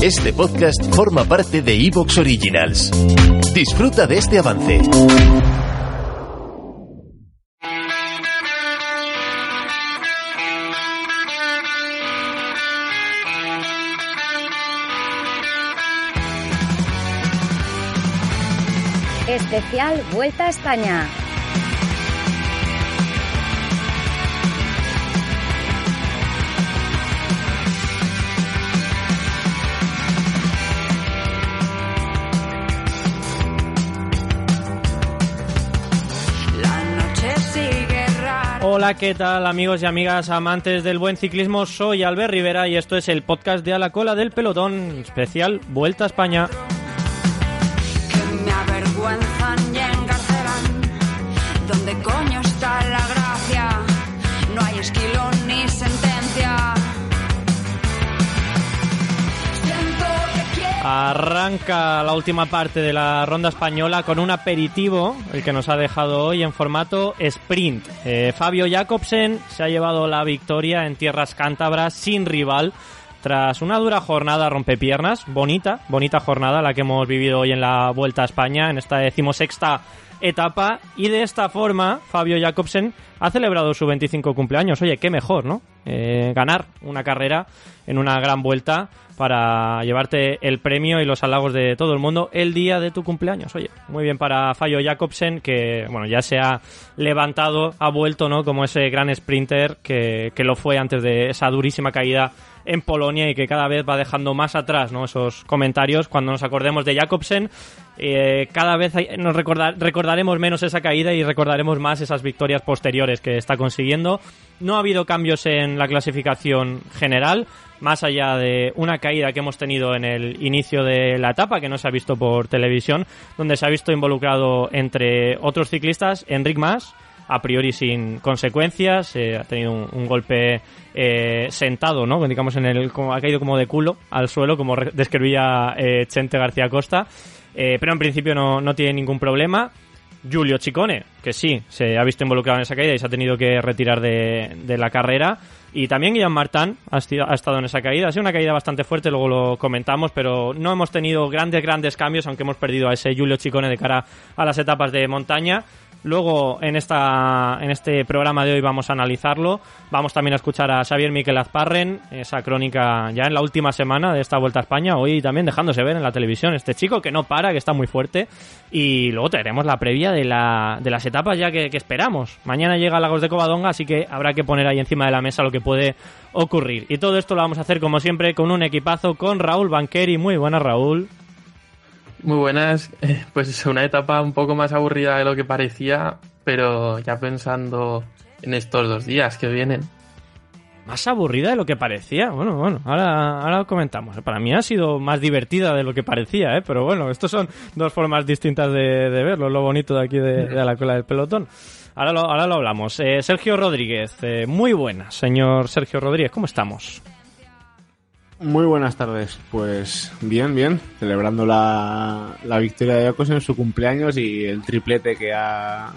Este podcast forma parte de Evox Originals. Disfruta de este avance. Especial Vuelta a España. ¿Qué tal amigos y amigas amantes del buen ciclismo? Soy Albert Rivera y esto es el podcast de A la Cola del Pelotón, especial Vuelta a España. Arranca la última parte de la ronda española con un aperitivo, el que nos ha dejado hoy en formato sprint. Eh, Fabio Jacobsen se ha llevado la victoria en tierras cántabras sin rival. Tras una dura jornada rompepiernas, bonita, bonita jornada la que hemos vivido hoy en la Vuelta a España, en esta decimosexta etapa, y de esta forma Fabio Jacobsen ha celebrado su 25 cumpleaños. Oye, qué mejor, ¿no? Eh, ganar una carrera en una gran vuelta para llevarte el premio y los halagos de todo el mundo el día de tu cumpleaños. Oye, muy bien para Fabio Jacobsen, que bueno, ya se ha levantado, ha vuelto, ¿no? Como ese gran sprinter que, que lo fue antes de esa durísima caída en Polonia y que cada vez va dejando más atrás, ¿no? Esos comentarios cuando nos acordemos de Jacobsen. eh, cada vez nos recordar- recordaremos menos esa caída y recordaremos más esas victorias posteriores que está consiguiendo. No ha habido cambios en la clasificación general, más allá de una caída que hemos tenido en el inicio de la etapa, que no se ha visto por televisión, donde se ha visto involucrado entre otros ciclistas Enric Mas, a priori sin consecuencias, eh, ha tenido un, golpe eh, sentado, ¿no? Digamos, en el, como, ha caído como de culo al suelo, como describía eh, Chente García Costa, Eh, pero en principio no, no tiene ningún problema. Giulio Ciccone, que sí, se ha visto involucrado en esa caída y se ha tenido que retirar de, la carrera. Y también Guillaume Martin ha, estado en esa caída. Ha sido una caída bastante fuerte, luego lo comentamos, pero no hemos tenido grandes, grandes cambios, aunque hemos perdido a ese Giulio Ciccone de cara a las etapas de montaña. Luego, en, esta, en este programa de hoy vamos a analizarlo. Vamos también a escuchar a Xavier Miquel Azparren, esa crónica ya en la última semana de esta Vuelta a España. Hoy también dejándose ver en la televisión este chico que no para, que está muy fuerte. Y luego traeremos la previa de, la, de las etapas ya que, que esperamos. Mañana llega Lagos de Covadonga, así que habrá que poner ahí encima de la mesa lo que puede ocurrir. Y todo esto lo vamos a hacer, como siempre, con un equipazo, con Raúl Banqueri. Muy buenas, Raúl. Muy buenas, Eh, pues es una etapa un poco más aburrida de lo que parecía, pero ya pensando en estos dos días que vienen. Más aburrida de lo que parecía. Bueno, bueno, ahora, ahora lo comentamos. Para mí ha sido más divertida de lo que parecía, ¿eh? Pero bueno, estos son dos formas distintas de, verlo, lo bonito de aquí de, la cola del pelotón. Ahora lo, ahora lo hablamos. Eh, Sergio Rodríguez, eh, muy buena, señor Sergio Rodríguez, ¿cómo estamos? Muy buenas tardes. Pues bien, bien. Celebrando la, la victoria de Jacobsen en su cumpleaños y el triplete que ha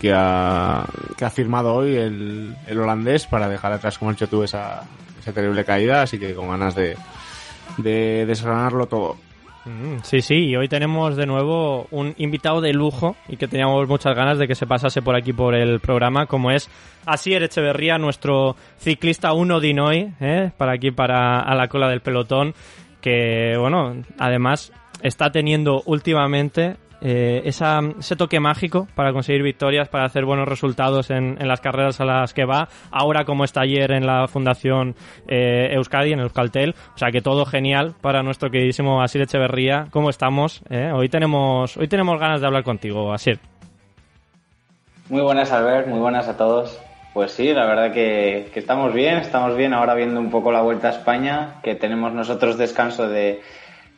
que ha, que ha firmado hoy el, el holandés para dejar atrás, como he dicho tú, esa, esa terrible caída. Así que con ganas de, de desgranarlo todo. Mm, Sí, sí, y hoy tenemos de nuevo un invitado de lujo y que teníamos muchas ganas de que se pasase por aquí por el programa, como es Asier Echeverría, nuestro ciclista uno Dinoy, ¿eh? para aquí, para a la cola del pelotón, que, bueno, además está teniendo últimamente eh, esa, ese toque mágico para conseguir victorias, para hacer buenos resultados en, las carreras a las que va. Ahora, como está ayer en la Fundación eh, Euskadi, en Euskaltel. O sea que todo genial para nuestro queridísimo Asir Echeverría. ¿Cómo estamos? eh? Hoy, tenemos, hoy tenemos ganas de hablar contigo, Asir. Muy buenas, Albert, muy buenas a todos. Pues sí, la verdad que, que estamos bien, estamos bien ahora viendo un poco la Vuelta a España, que tenemos nosotros descanso de,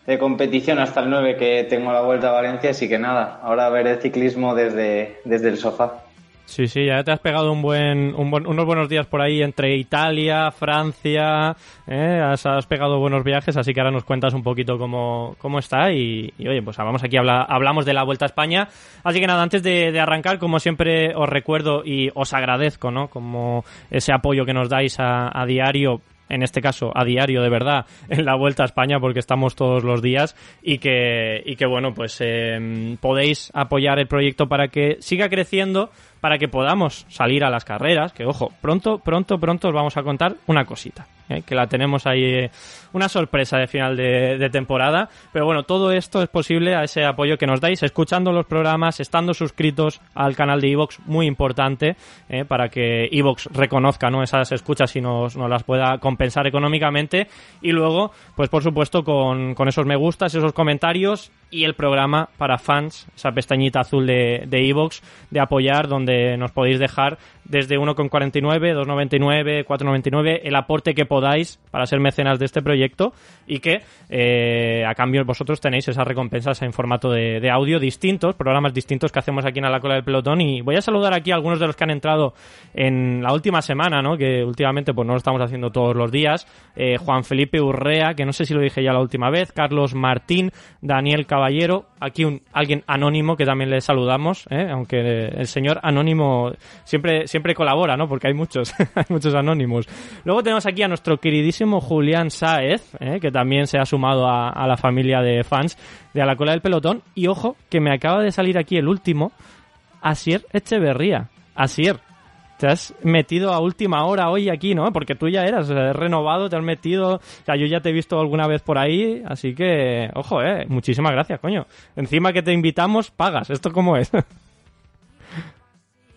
de competición hasta el 9 que tengo la Vuelta a Valencia, así que nada, ahora ver el ciclismo desde, desde el sofá. Sí, sí, ya te has pegado un buen, un buen- unos buenos días por ahí entre Italia, Francia, ¿eh? has, pegado buenos viajes, así que ahora nos cuentas un poquito cómo, cómo está y, oye, pues vamos aquí, habla- hablamos de la Vuelta a España. Así que nada, antes de, arrancar, como siempre os recuerdo y os agradezco, ¿no? Como ese apoyo que nos dais a, a diario en este caso a diario de verdad, en la Vuelta a España, porque estamos todos los días, y que, y que bueno, pues eh, podéis apoyar el proyecto para que siga creciendo, para que podamos salir a las carreras, que ojo, pronto, pronto, pronto os vamos a contar una cosita. ¿Eh? que la tenemos ahí, eh, una sorpresa de final de, temporada. Pero bueno, todo esto es posible a ese apoyo que nos dais, escuchando los programas, estando suscritos al canal de Evox, muy importante, eh, para que Evox reconozca ¿no? esas escuchas y nos, nos las pueda compensar económicamente. Y luego, pues por supuesto, con, con esos me gustas, esos comentarios y el programa para fans, esa pestañita azul de de Evox, de apoyar, donde nos podéis dejar desde 1,49, 2,99, 4,99, el aporte que podáis para ser mecenas de este proyecto y que eh, a cambio vosotros tenéis esas recompensas en formato de, de audio distintos, programas distintos que hacemos aquí en la cola del pelotón y voy a saludar aquí a algunos de los que han entrado en la última semana, ¿no? que últimamente pues no lo estamos haciendo todos los días, eh, Juan Felipe Urrea, que no sé si lo dije ya la última vez, Carlos Martín, Daniel Caballero, aquí un, alguien anónimo que también le saludamos, ¿eh? aunque el señor anónimo siempre, siempre colabora, ¿no? porque hay muchos, hay muchos anónimos. Luego tenemos aquí a nuestro queridísimo Julián Sáez, ¿eh? que también se ha sumado a, a la familia de fans de A la cola del pelotón. Y ojo, que me acaba de salir aquí el último, Asier Echeverría. Asier, te has metido a última hora hoy aquí, ¿no? Porque tú ya eras eh, renovado, te has metido. O sea, yo ya te he visto alguna vez por ahí, así que, ojo, eh. Muchísimas gracias, coño. Encima que te invitamos, pagas. ¿Esto cómo es?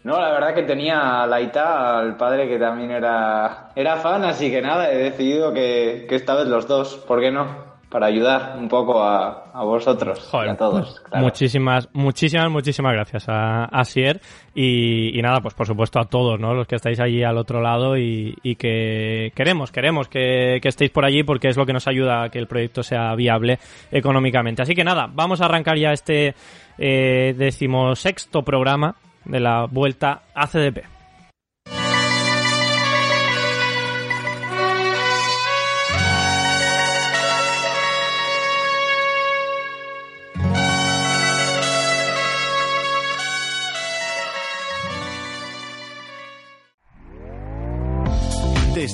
No, la verdad que tenía a Laita, al padre que también era, era fan, así que nada, he decidido que, que esta vez los dos, ¿por qué no? Para ayudar un poco a, a vosotros y a todos. claro. Muchísimas, muchísimas, muchísimas gracias a, a Sier y, y nada, pues por supuesto a todos, ¿no? Los que estáis allí al otro lado y, y que queremos, queremos que, que estéis por allí porque es lo que nos ayuda a que el proyecto sea viable económicamente. Así que nada, vamos a arrancar ya este eh, decimosexto programa de la vuelta a